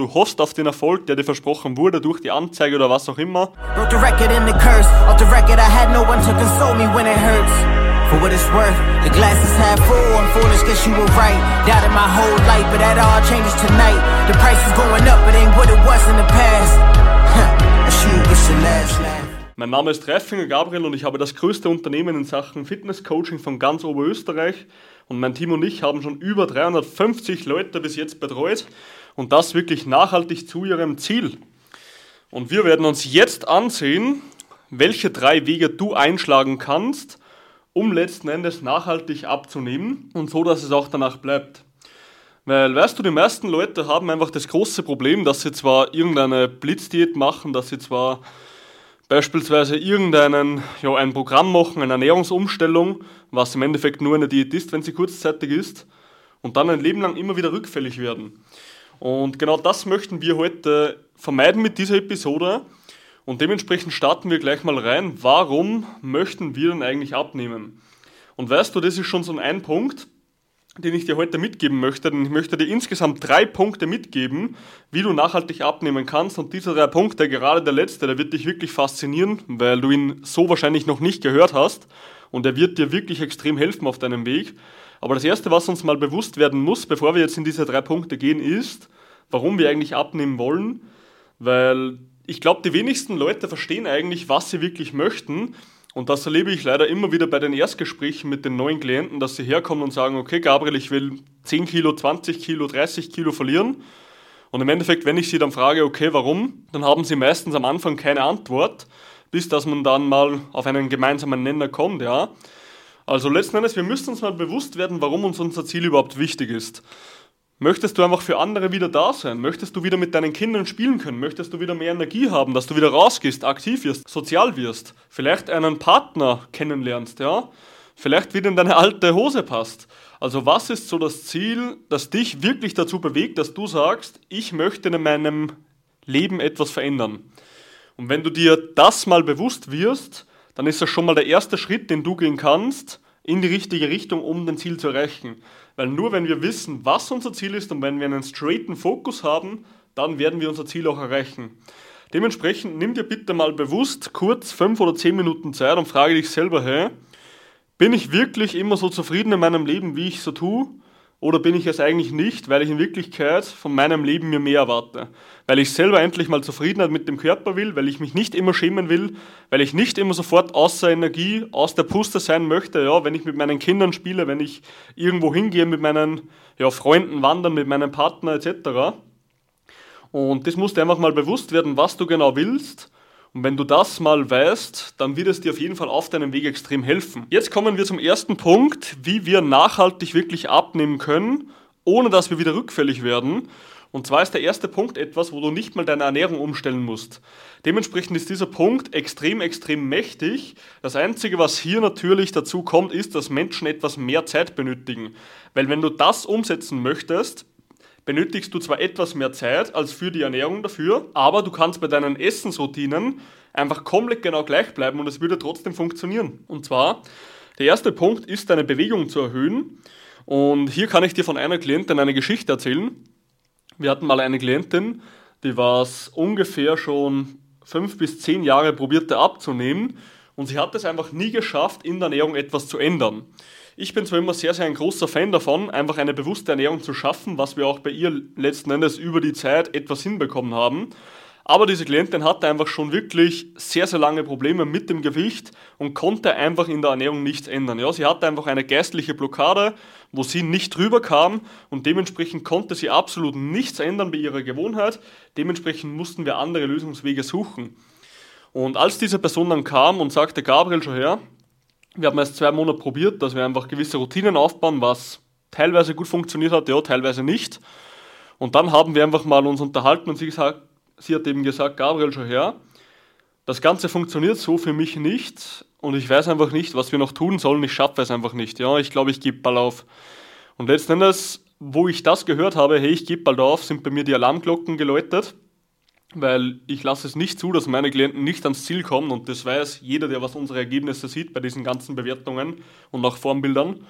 Du hoffst auf den Erfolg, der dir versprochen wurde durch die Anzeige oder was auch immer. For what it's worth, the glass is half full. I'm foolish, guess you were right. Doubted my whole life, but that all changes tonight. The price is going up, it ain't what it was in the past. I shoot gets the last laugh. Mein Name ist Reifinger Gabriel und ich habe das größte Unternehmen in Sachen Fitnesscoaching von ganz Oberösterreich. Und mein Team und ich haben schon über 350 Leute bis jetzt betreut und das wirklich nachhaltig zu ihrem Ziel. Und wir werden uns jetzt ansehen, welche drei Wege du einschlagen kannst, um letzten Endes nachhaltig abzunehmen und so, dass es auch danach bleibt. Weil, weißt du, die meisten Leute haben einfach das große Problem, dass sie zwar irgendeine Blitzdiät machen, dass sie zwar beispielsweise irgendeinen, ja, ein Programm machen, eine Ernährungsumstellung, was im Endeffekt nur eine Diät ist, wenn sie kurzzeitig ist, und dann ein Leben lang immer wieder rückfällig werden. Und genau das möchten wir heute vermeiden mit dieser Episode. Und dementsprechend starten wir gleich mal rein. Warum möchten wir denn eigentlich abnehmen? Und weißt du, das ist schon so ein Punkt, den ich dir heute mitgeben möchte. Denn ich möchte dir insgesamt drei Punkte mitgeben, wie du nachhaltig abnehmen kannst. Und diese drei Punkte, gerade der letzte, der wird dich wirklich faszinieren, weil du ihn so wahrscheinlich noch nicht gehört hast. Und er wird dir wirklich extrem helfen auf deinem Weg. Aber das Erste, was uns mal bewusst werden muss, bevor wir jetzt in diese drei Punkte gehen, ist, warum wir eigentlich abnehmen wollen. Weil ich glaube, die wenigsten Leute verstehen eigentlich, was sie wirklich möchten. Und das erlebe ich leider immer wieder bei den Erstgesprächen mit den neuen Klienten, dass sie herkommen und sagen, okay, Gabriel, ich will 10 Kilo, 20 Kilo, 30 Kilo verlieren. Und im Endeffekt, wenn ich sie dann frage, okay, warum, dann haben sie meistens am Anfang keine Antwort, bis dass man dann mal auf einen gemeinsamen Nenner kommt, ja. Also letzten Endes, wir müssen uns mal bewusst werden, warum uns unser Ziel überhaupt wichtig ist. Möchtest du einfach für andere wieder da sein? Möchtest du wieder mit deinen Kindern spielen können? Möchtest du wieder mehr Energie haben, dass du wieder rausgehst, aktiv wirst, sozial wirst? Vielleicht einen Partner kennenlernst, ja? Vielleicht wieder in deine alte Hose passt. Also was ist so das Ziel, das dich wirklich dazu bewegt, dass du sagst, ich möchte in meinem Leben etwas verändern? Und wenn du dir das mal bewusst wirst, dann ist das schon mal der erste Schritt, den du gehen kannst, in die richtige Richtung, um dein Ziel zu erreichen. Weil nur wenn wir wissen, was unser Ziel ist und wenn wir einen straighten Fokus haben, dann werden wir unser Ziel auch erreichen. Dementsprechend nimm dir bitte mal bewusst kurz fünf oder zehn Minuten Zeit und frage dich selber, hey, bin ich wirklich immer so zufrieden in meinem Leben, wie ich so tue? Oder bin ich es eigentlich nicht, weil ich in Wirklichkeit von meinem Leben mir mehr erwarte? Weil ich selber endlich mal Zufriedenheit mit dem Körper will, weil ich mich nicht immer schämen will, weil ich nicht immer sofort außer Energie, aus der Puste sein möchte, ja, wenn ich mit meinen Kindern spiele, wenn ich irgendwo hingehe mit meinen ja, Freunden wandern, mit meinem Partner etc. Und das muss dir einfach mal bewusst werden, was du genau willst und wenn du das mal weißt, dann wird es dir auf jeden Fall auf deinem Weg extrem helfen. Jetzt kommen wir zum ersten Punkt, wie wir nachhaltig wirklich abnehmen können, ohne dass wir wieder rückfällig werden. Und zwar ist der erste Punkt etwas, wo du nicht mal deine Ernährung umstellen musst. Dementsprechend ist dieser Punkt extrem, extrem mächtig. Das Einzige, was hier natürlich dazu kommt, ist, dass Menschen etwas mehr Zeit benötigen. Weil wenn du das umsetzen möchtest, benötigst du zwar etwas mehr Zeit als für die Ernährung dafür, aber du kannst bei deinen Essensroutinen einfach komplett genau gleich bleiben und es würde trotzdem funktionieren. Und zwar, der erste Punkt ist, deine Bewegung zu erhöhen. Und hier kann ich dir von einer Klientin eine Geschichte erzählen. Wir hatten mal eine Klientin, die war ungefähr schon fünf bis zehn Jahre probierte abzunehmen und sie hat es einfach nie geschafft, in der Ernährung etwas zu ändern. Ich bin zwar immer sehr, sehr ein großer Fan davon, einfach eine bewusste Ernährung zu schaffen, was wir auch bei ihr letzten Endes über die Zeit etwas hinbekommen haben. Aber diese Klientin hatte einfach schon wirklich sehr, sehr lange Probleme mit dem Gewicht und konnte einfach in der Ernährung nichts ändern. Ja, sie hatte einfach eine geistliche Blockade, wo sie nicht drüber kam und dementsprechend konnte sie absolut nichts ändern bei ihrer Gewohnheit. Dementsprechend mussten wir andere Lösungswege suchen. Und als diese Person dann kam und sagte, Gabriel, schon her, wir haben erst zwei Monate probiert, dass wir einfach gewisse Routinen aufbauen, was teilweise gut funktioniert hat, ja, teilweise nicht. Und dann haben wir einfach mal uns unterhalten und sie, gesagt, sie hat eben gesagt, Gabriel, schon her, das Ganze funktioniert so für mich nicht und ich weiß einfach nicht, was wir noch tun sollen, ich schaffe es einfach nicht. Ja, ich glaube, ich gebe bald auf. Und letzten Endes, wo ich das gehört habe, hey, ich gebe bald auf, sind bei mir die Alarmglocken geläutet weil ich lasse es nicht zu, dass meine Klienten nicht ans Ziel kommen und das weiß jeder, der was unsere Ergebnisse sieht bei diesen ganzen Bewertungen und auch Formbildern.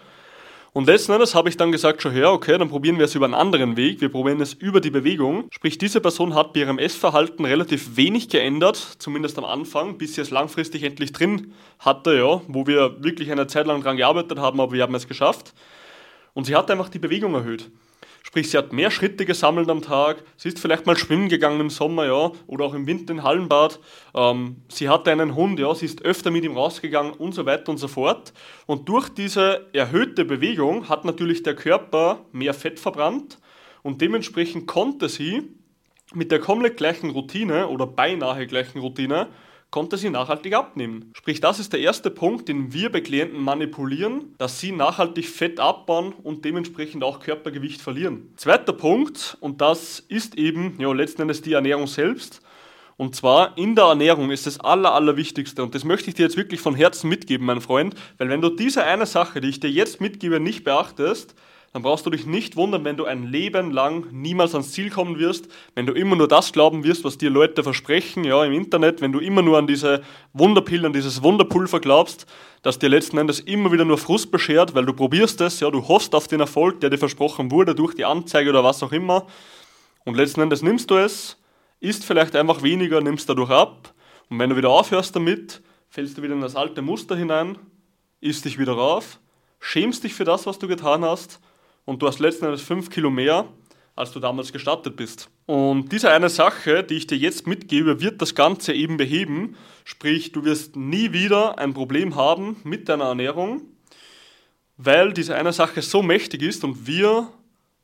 Und letzten Endes habe ich dann gesagt, schon her, okay, dann probieren wir es über einen anderen Weg. Wir probieren es über die Bewegung. Sprich, diese Person hat bei ihrem Essverhalten relativ wenig geändert, zumindest am Anfang, bis sie es langfristig endlich drin hatte, ja, wo wir wirklich eine Zeit lang dran gearbeitet haben, aber wir haben es geschafft. Und sie hat einfach die Bewegung erhöht. Sprich, sie hat mehr Schritte gesammelt am Tag, sie ist vielleicht mal schwimmen gegangen im Sommer, ja, oder auch im Winter in Hallenbad. Ähm, sie hatte einen Hund, ja, sie ist öfter mit ihm rausgegangen und so weiter und so fort. Und durch diese erhöhte Bewegung hat natürlich der Körper mehr Fett verbrannt und dementsprechend konnte sie mit der komplett gleichen Routine oder beinahe gleichen Routine konnte sie nachhaltig abnehmen. Sprich, das ist der erste Punkt, den wir bei Klienten manipulieren, dass sie nachhaltig Fett abbauen und dementsprechend auch Körpergewicht verlieren. Zweiter Punkt, und das ist eben ja, letzten Endes die Ernährung selbst. Und zwar in der Ernährung ist das Aller, Allerwichtigste. Und das möchte ich dir jetzt wirklich von Herzen mitgeben, mein Freund. Weil wenn du diese eine Sache, die ich dir jetzt mitgebe, nicht beachtest, dann brauchst du dich nicht wundern, wenn du ein Leben lang niemals ans Ziel kommen wirst, wenn du immer nur das glauben wirst, was dir Leute versprechen, ja, im Internet, wenn du immer nur an diese Wunderpille, an dieses Wunderpulver glaubst, das dir letzten Endes immer wieder nur Frust beschert, weil du probierst es, ja, du hoffst auf den Erfolg, der dir versprochen wurde durch die Anzeige oder was auch immer, und letzten Endes nimmst du es, isst vielleicht einfach weniger, nimmst dadurch ab, und wenn du wieder aufhörst damit, fällst du wieder in das alte Muster hinein, isst dich wieder rauf, schämst dich für das, was du getan hast, und du hast letzten Endes 5 Kilo mehr, als du damals gestartet bist. Und diese eine Sache, die ich dir jetzt mitgebe, wird das Ganze eben beheben. Sprich, du wirst nie wieder ein Problem haben mit deiner Ernährung, weil diese eine Sache so mächtig ist und wir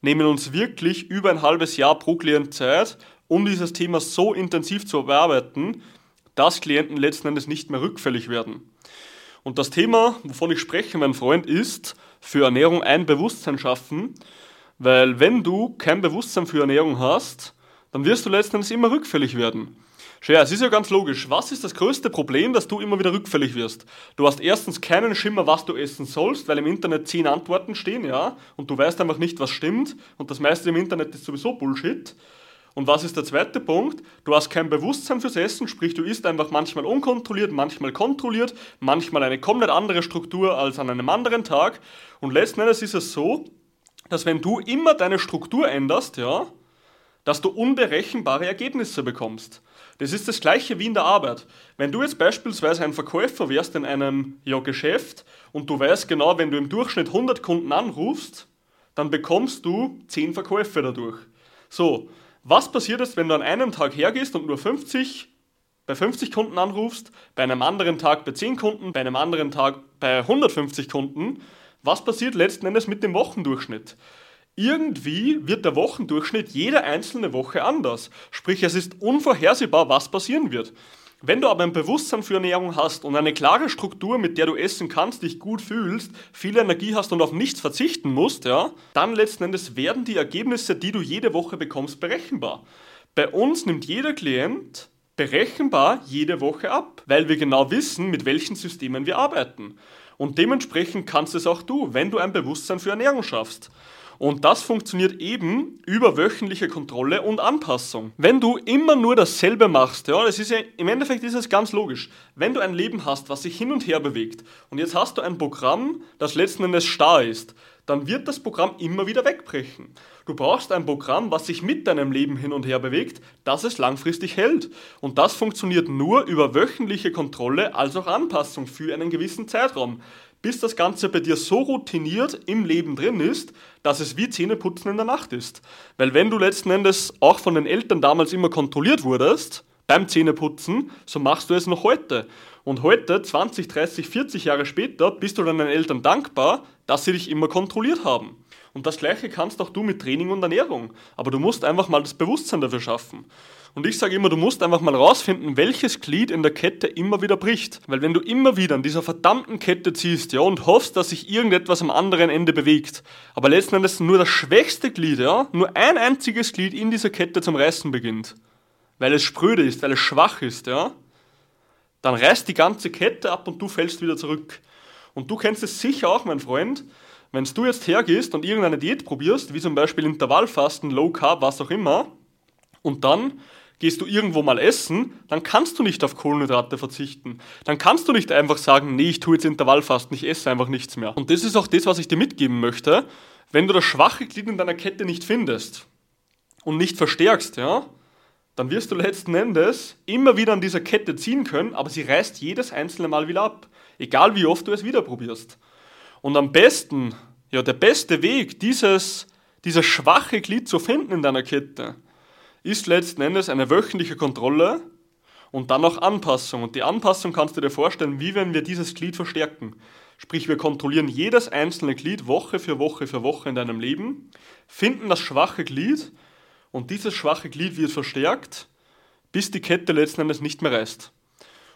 nehmen uns wirklich über ein halbes Jahr pro Klient Zeit, um dieses Thema so intensiv zu bearbeiten, dass Klienten letzten Endes nicht mehr rückfällig werden. Und das Thema, wovon ich spreche, mein Freund, ist für Ernährung ein Bewusstsein schaffen, weil wenn du kein Bewusstsein für Ernährung hast, dann wirst du letztendlich immer rückfällig werden. Ja, es ist ja ganz logisch. Was ist das größte Problem, dass du immer wieder rückfällig wirst? Du hast erstens keinen Schimmer, was du essen sollst, weil im Internet zehn Antworten stehen, ja, und du weißt einfach nicht, was stimmt, und das meiste im Internet ist sowieso Bullshit. Und was ist der zweite Punkt? Du hast kein Bewusstsein fürs Essen, sprich du isst einfach manchmal unkontrolliert, manchmal kontrolliert, manchmal eine komplett andere Struktur als an einem anderen Tag. Und letzten Endes ist es so, dass wenn du immer deine Struktur änderst, ja, dass du unberechenbare Ergebnisse bekommst. Das ist das gleiche wie in der Arbeit. Wenn du jetzt beispielsweise ein Verkäufer wärst in einem ja, Geschäft und du weißt genau, wenn du im Durchschnitt 100 Kunden anrufst, dann bekommst du 10 Verkäufe dadurch. So, was passiert ist, wenn du an einem Tag hergehst und nur 50 bei 50 Kunden anrufst, bei einem anderen Tag bei 10 Kunden, bei einem anderen Tag bei 150 Kunden? Was passiert letzten Endes mit dem Wochendurchschnitt? Irgendwie wird der Wochendurchschnitt jede einzelne Woche anders. Sprich, es ist unvorhersehbar, was passieren wird. Wenn du aber ein Bewusstsein für Ernährung hast und eine klare Struktur, mit der du essen kannst, dich gut fühlst, viel Energie hast und auf nichts verzichten musst, ja, dann letzten Endes werden die Ergebnisse, die du jede Woche bekommst, berechenbar. Bei uns nimmt jeder Klient berechenbar jede Woche ab, weil wir genau wissen, mit welchen Systemen wir arbeiten. Und dementsprechend kannst es auch du, wenn du ein Bewusstsein für Ernährung schaffst. Und das funktioniert eben über wöchentliche Kontrolle und Anpassung. Wenn du immer nur dasselbe machst, ja, das ist ja, im Endeffekt ist es ganz logisch. Wenn du ein Leben hast, was sich hin und her bewegt, und jetzt hast du ein Programm, das letzten Endes starr ist, dann wird das Programm immer wieder wegbrechen. Du brauchst ein Programm, was sich mit deinem Leben hin und her bewegt, dass es langfristig hält. Und das funktioniert nur über wöchentliche Kontrolle als auch Anpassung für einen gewissen Zeitraum bis das Ganze bei dir so routiniert im Leben drin ist, dass es wie Zähneputzen in der Nacht ist. Weil wenn du letzten Endes auch von den Eltern damals immer kontrolliert wurdest, beim Zähneputzen, so machst du es noch heute. Und heute, 20, 30, 40 Jahre später, bist du deinen Eltern dankbar, dass sie dich immer kontrolliert haben. Und das gleiche kannst auch du mit Training und Ernährung. Aber du musst einfach mal das Bewusstsein dafür schaffen. Und ich sage immer, du musst einfach mal rausfinden, welches Glied in der Kette immer wieder bricht. Weil wenn du immer wieder an dieser verdammten Kette ziehst, ja, und hoffst, dass sich irgendetwas am anderen Ende bewegt, aber letzten Endes nur das schwächste Glied, ja, nur ein einziges Glied in dieser Kette zum Reißen beginnt, weil es spröde ist, weil es schwach ist, ja, dann reißt die ganze Kette ab und du fällst wieder zurück. Und du kennst es sicher auch, mein Freund, wenn du jetzt hergehst und irgendeine Diät probierst, wie zum Beispiel Intervallfasten, Low Carb, was auch immer, und dann gehst du irgendwo mal essen, dann kannst du nicht auf Kohlenhydrate verzichten. Dann kannst du nicht einfach sagen, nee, ich tue jetzt Intervallfasten, ich esse einfach nichts mehr. Und das ist auch das, was ich dir mitgeben möchte. Wenn du das schwache Glied in deiner Kette nicht findest und nicht verstärkst, ja, dann wirst du letzten Endes immer wieder an dieser Kette ziehen können, aber sie reißt jedes einzelne Mal wieder ab. Egal wie oft du es wieder probierst. Und am besten, ja, der beste Weg, dieses, dieses schwache Glied zu finden in deiner Kette, ist letzten Endes eine wöchentliche Kontrolle und dann auch Anpassung. Und die Anpassung kannst du dir vorstellen, wie wenn wir dieses Glied verstärken. Sprich, wir kontrollieren jedes einzelne Glied Woche für Woche für Woche in deinem Leben, finden das schwache Glied und dieses schwache Glied wird verstärkt, bis die Kette letzten Endes nicht mehr reißt.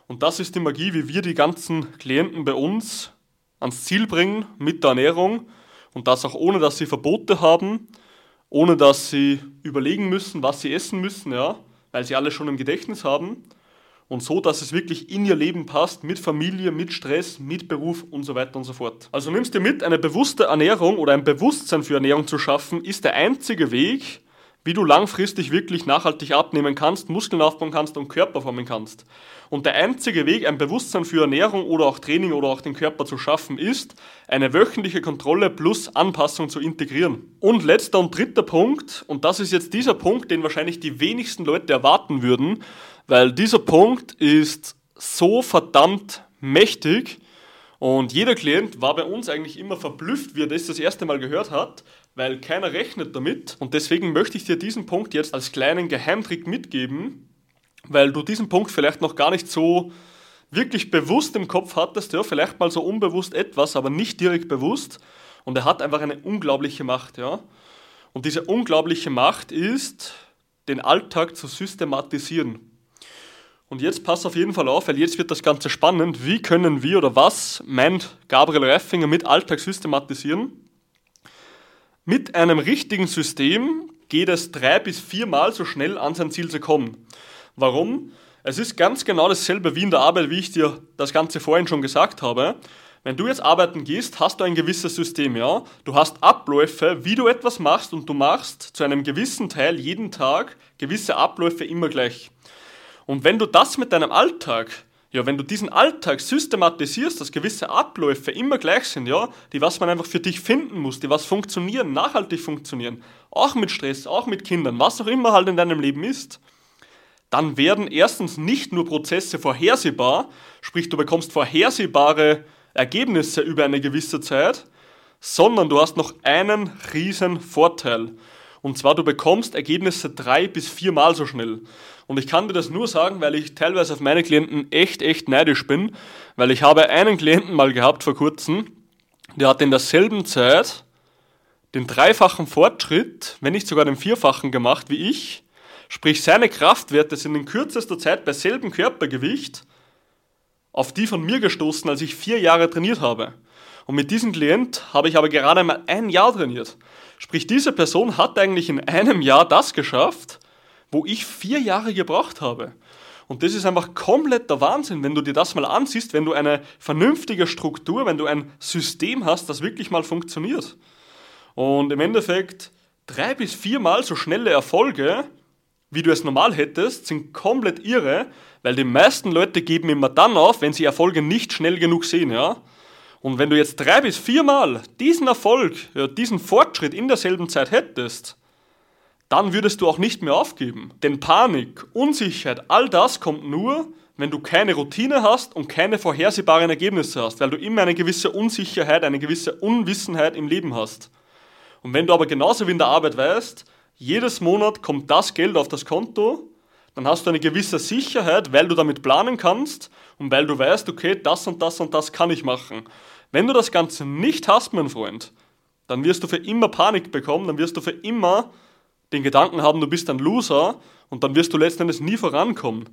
Und das ist die Magie, wie wir die ganzen Klienten bei uns ans Ziel bringen mit der Ernährung und das auch ohne, dass sie Verbote haben, ohne dass sie überlegen müssen, was sie essen müssen, ja, weil sie alles schon im Gedächtnis haben und so, dass es wirklich in ihr Leben passt, mit Familie, mit Stress, mit Beruf und so weiter und so fort. Also nimmst du mit, eine bewusste Ernährung oder ein Bewusstsein für Ernährung zu schaffen, ist der einzige Weg, wie du langfristig wirklich nachhaltig abnehmen kannst, Muskeln aufbauen kannst und Körper formen kannst. Und der einzige Weg, ein Bewusstsein für Ernährung oder auch Training oder auch den Körper zu schaffen, ist, eine wöchentliche Kontrolle plus Anpassung zu integrieren. Und letzter und dritter Punkt, und das ist jetzt dieser Punkt, den wahrscheinlich die wenigsten Leute erwarten würden, weil dieser Punkt ist so verdammt mächtig, und jeder Klient war bei uns eigentlich immer verblüfft, wie er das das erste Mal gehört hat, weil keiner rechnet damit. Und deswegen möchte ich dir diesen Punkt jetzt als kleinen Geheimtrick mitgeben, weil du diesen Punkt vielleicht noch gar nicht so wirklich bewusst im Kopf hattest, ja, vielleicht mal so unbewusst etwas, aber nicht direkt bewusst. Und er hat einfach eine unglaubliche Macht, ja. Und diese unglaubliche Macht ist, den Alltag zu systematisieren. Und jetzt pass auf jeden Fall auf, weil jetzt wird das Ganze spannend. Wie können wir oder was meint Gabriel Reifinger mit Alltag systematisieren? Mit einem richtigen System geht es drei bis viermal so schnell an sein Ziel zu kommen. Warum? Es ist ganz genau dasselbe wie in der Arbeit, wie ich dir das Ganze vorhin schon gesagt habe. Wenn du jetzt arbeiten gehst, hast du ein gewisses System, ja? Du hast Abläufe, wie du etwas machst und du machst zu einem gewissen Teil jeden Tag gewisse Abläufe immer gleich. Und wenn du das mit deinem Alltag, ja, wenn du diesen Alltag systematisierst, dass gewisse Abläufe immer gleich sind, ja, die was man einfach für dich finden muss, die was funktionieren, nachhaltig funktionieren, auch mit Stress, auch mit Kindern, was auch immer halt in deinem Leben ist, dann werden erstens nicht nur Prozesse vorhersehbar, sprich du bekommst vorhersehbare Ergebnisse über eine gewisse Zeit, sondern du hast noch einen riesen Vorteil. Und zwar du bekommst Ergebnisse drei bis viermal so schnell. Und ich kann dir das nur sagen, weil ich teilweise auf meine Klienten echt, echt neidisch bin, weil ich habe einen Klienten mal gehabt vor kurzem, der hat in derselben Zeit den dreifachen Fortschritt, wenn nicht sogar den vierfachen gemacht wie ich, Sprich, seine Kraftwerte sind in kürzester Zeit bei selbem Körpergewicht auf die von mir gestoßen, als ich vier Jahre trainiert habe. Und mit diesem Klient habe ich aber gerade mal ein Jahr trainiert. Sprich, diese Person hat eigentlich in einem Jahr das geschafft, wo ich vier Jahre gebraucht habe. Und das ist einfach kompletter Wahnsinn, wenn du dir das mal ansiehst, wenn du eine vernünftige Struktur, wenn du ein System hast, das wirklich mal funktioniert. Und im Endeffekt drei bis viermal so schnelle Erfolge wie du es normal hättest, sind komplett irre, weil die meisten Leute geben immer dann auf, wenn sie Erfolge nicht schnell genug sehen, ja. Und wenn du jetzt drei bis viermal diesen Erfolg, ja, diesen Fortschritt in derselben Zeit hättest, dann würdest du auch nicht mehr aufgeben. Denn Panik, Unsicherheit, all das kommt nur, wenn du keine Routine hast und keine vorhersehbaren Ergebnisse hast, weil du immer eine gewisse Unsicherheit, eine gewisse Unwissenheit im Leben hast. Und wenn du aber genauso wie in der Arbeit weißt, jedes Monat kommt das Geld auf das Konto, dann hast du eine gewisse Sicherheit, weil du damit planen kannst und weil du weißt, okay, das und das und das kann ich machen. Wenn du das Ganze nicht hast, mein Freund, dann wirst du für immer Panik bekommen, dann wirst du für immer den Gedanken haben, du bist ein Loser und dann wirst du letztendlich nie vorankommen.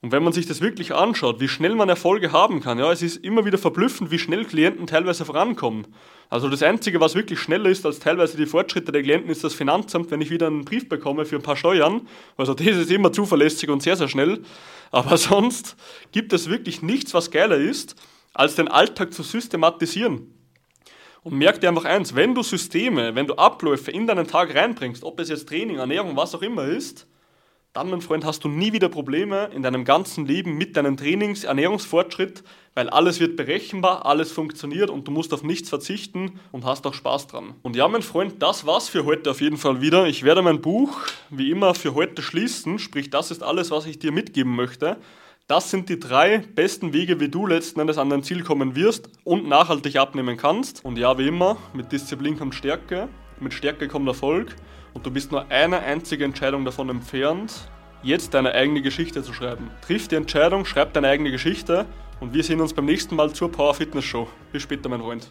Und wenn man sich das wirklich anschaut, wie schnell man Erfolge haben kann, ja, es ist immer wieder verblüffend, wie schnell Klienten teilweise vorankommen. Also das Einzige, was wirklich schneller ist als teilweise die Fortschritte der Klienten, ist das Finanzamt, wenn ich wieder einen Brief bekomme für ein paar Steuern. Also das ist immer zuverlässig und sehr, sehr schnell. Aber sonst gibt es wirklich nichts, was geiler ist, als den Alltag zu systematisieren. Und merk dir einfach eins, wenn du Systeme, wenn du Abläufe in deinen Tag reinbringst, ob es jetzt Training, Ernährung, was auch immer ist, dann, mein Freund, hast du nie wieder Probleme in deinem ganzen Leben mit deinem Trainings-, Ernährungsfortschritt, weil alles wird berechenbar, alles funktioniert und du musst auf nichts verzichten und hast auch Spaß dran. Und ja, mein Freund, das war's für heute auf jeden Fall wieder. Ich werde mein Buch wie immer für heute schließen, sprich, das ist alles, was ich dir mitgeben möchte. Das sind die drei besten Wege, wie du letzten Endes an dein Ziel kommen wirst und nachhaltig abnehmen kannst. Und ja, wie immer, mit Disziplin kommt Stärke, mit Stärke kommt Erfolg und du bist nur eine einzige Entscheidung davon entfernt, jetzt deine eigene Geschichte zu schreiben. Triff die Entscheidung, schreib deine eigene Geschichte und wir sehen uns beim nächsten Mal zur Power Fitness Show. Bis später, mein Freund.